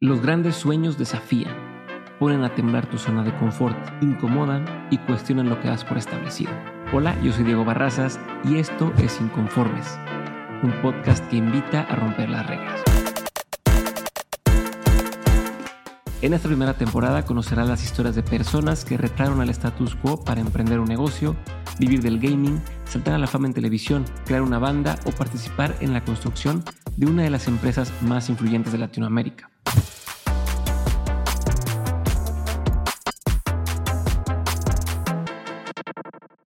Los grandes sueños desafían, ponen a temblar tu zona de confort, incomodan y cuestionan lo que has por establecido. Hola, yo soy Diego Barrazas y esto es Inconformes, un podcast que invita a romper las reglas. En esta primera temporada conocerás las historias de personas que retaron al status quo para emprender un negocio, vivir del gaming, saltar a la fama en televisión, crear una banda o participar en la construcción de una de las empresas más influyentes de Latinoamérica.